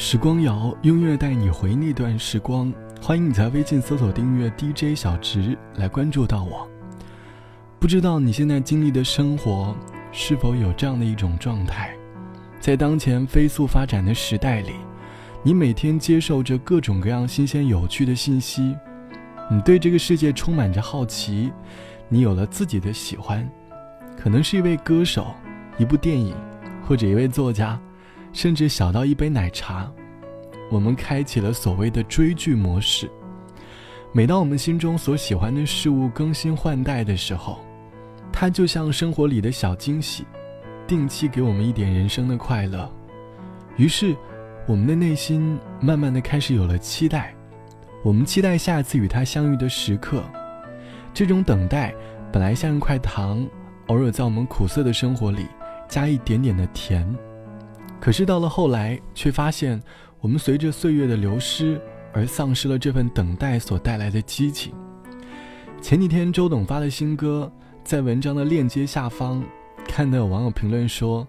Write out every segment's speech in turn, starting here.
时光谣，音乐带你回那段时光。欢迎你在微信搜索订阅 DJ 小直来关注到我。不知道你现在经历的生活是否有这样的一种状态？在当前飞速发展的时代里，你每天接受着各种各样新鲜有趣的信息，你对这个世界充满着好奇，你有了自己的喜欢，可能是一位歌手、一部电影，或者一位作家，甚至小到一杯奶茶。我们开启了所谓的追剧模式。每当我们心中所喜欢的事物更新换代的时候，它就像生活里的小惊喜，定期给我们一点人生的快乐。于是，我们的内心慢慢的开始有了期待。我们期待下次与他相遇的时刻。这种等待本来像一块糖，偶尔在我们苦涩的生活里加一点点的甜。可是到了后来，却发现。我们随着岁月的流失而丧失了这份等待所带来的激情。前几天周董发的新歌，在文章的链接下方，看到有网友评论说，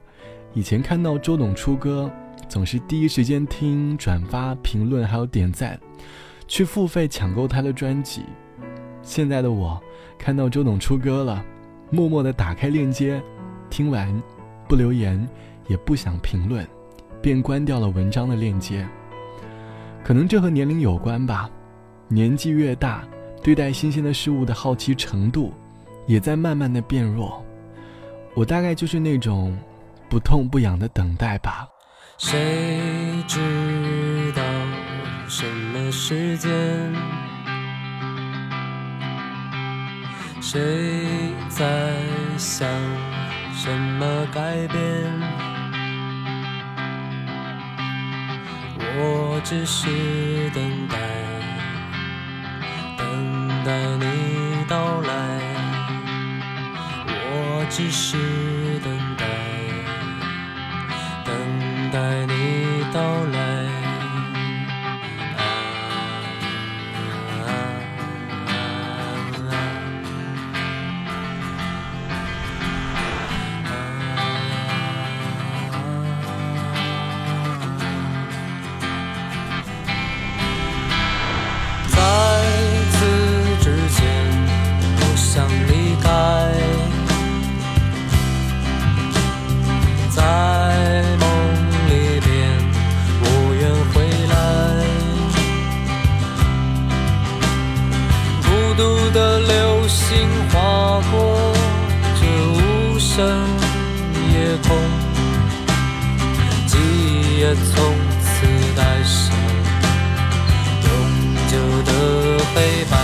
以前看到周董出歌，总是第一时间听、转发、评论还有点赞，去付费抢购他的专辑。现在的我，看到周董出歌了，默默的打开链接，听完，不留言，也不想评论。便关掉了文章的链接。可能这和年龄有关吧，年纪越大，对待新鲜的事物的好奇程度，也在慢慢的变弱。我大概就是那种不痛不痒的等待吧。谁知道什么时间？谁在想什么改变？我只是等待，等待你到来。我只是夜空记忆也从此带上永久的黑白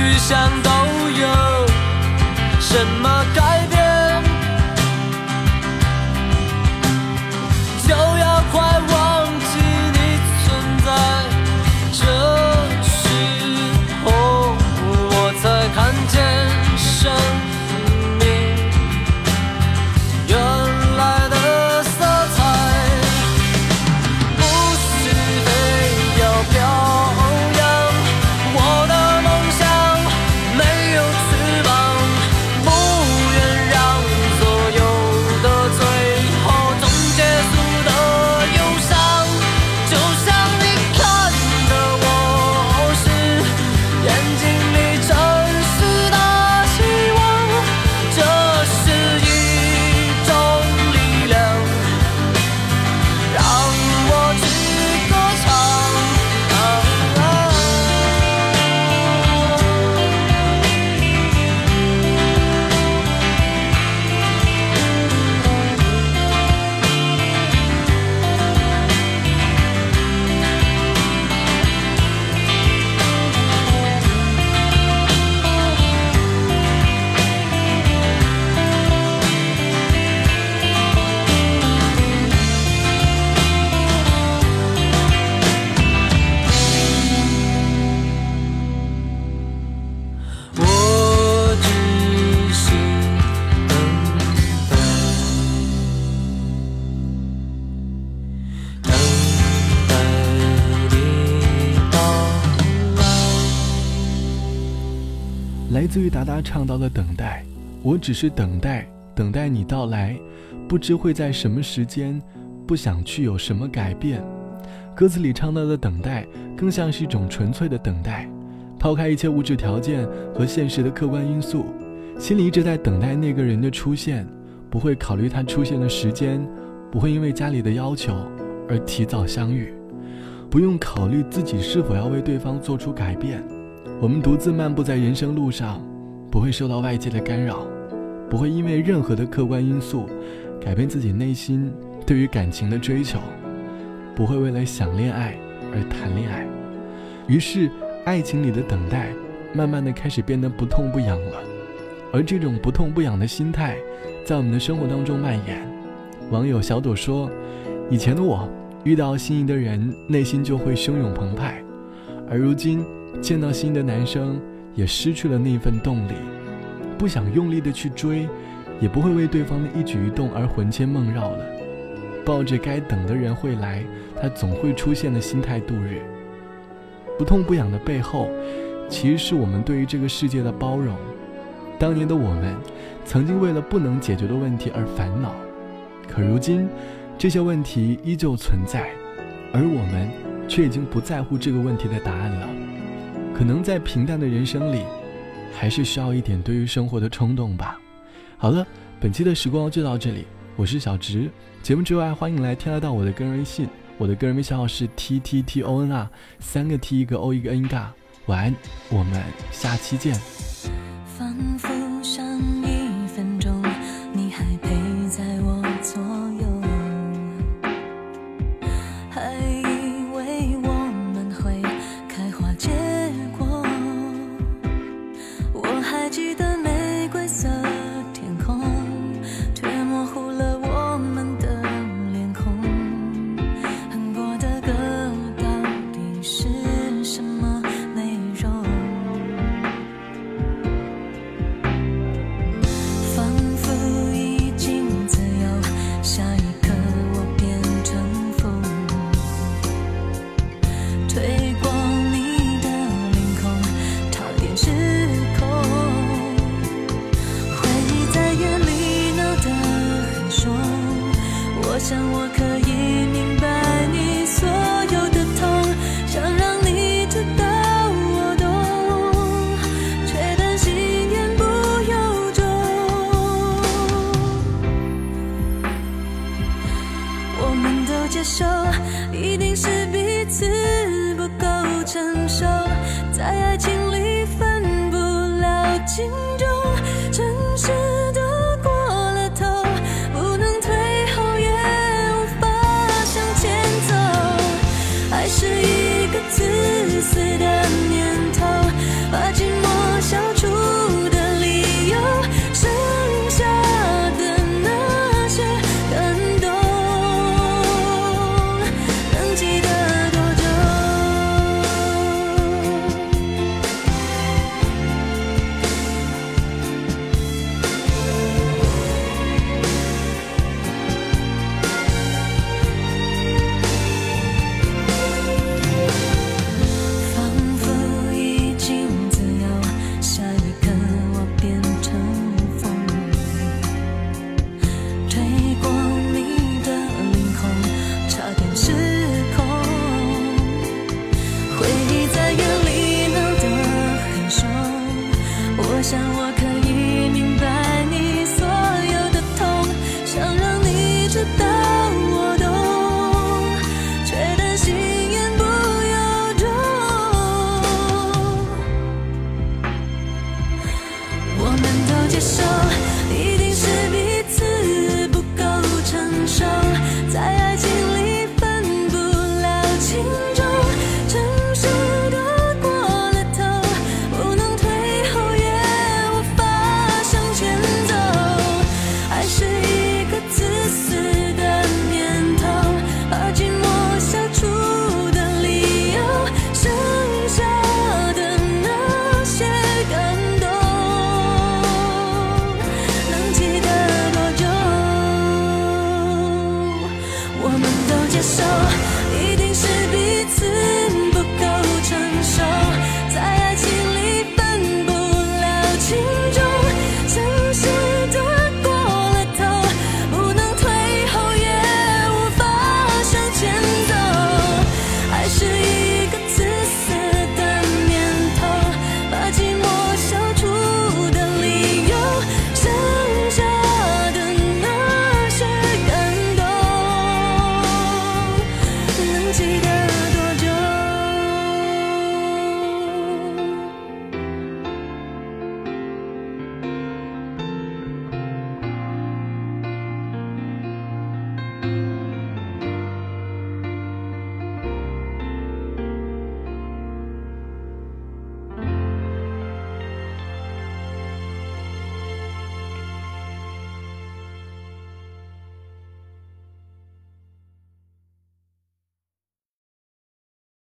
去向都有什么来自于达达唱到的等待，我只是等待，等待你到来，不知会在什么时间，不想去有什么改变。歌词里唱到的等待，更像是一种纯粹的等待，抛开一切物质条件和现实的客观因素，心里一直在等待那个人的出现，不会考虑他出现的时间，不会因为家里的要求而提早相遇，不用考虑自己是否要为对方做出改变。我们独自漫步在人生路上，不会受到外界的干扰，不会因为任何的客观因素改变自己内心对于感情的追求，不会为了想恋爱而谈恋爱。于是，爱情里的等待慢慢的开始变得不痛不痒了。而这种不痛不痒的心态，在我们的生活当中蔓延。网友小朵说：“以前的我遇到心仪的人，内心就会汹涌澎湃，而如今……”见到心仪的男生，也失去了那份动力，不想用力的去追，也不会为对方的一举一动而魂牵梦绕了。抱着该等的人会来，他总会出现的心态度日。不痛不痒的背后，其实是我们对于这个世界的包容。当年的我们，曾经为了不能解决的问题而烦恼，可如今，这些问题依旧存在，而我们却已经不在乎这个问题的答案了。可能在平淡的人生里，还是需要一点对于生活的冲动吧。好了，本期的时光就到这里，我是小植。节目之外，欢迎来添加到我的个人微信，我的个人微信号是 t t t o n 啊三个 t 一个 o 一个 n 嘎。晚安，我们下期见。手一定是彼此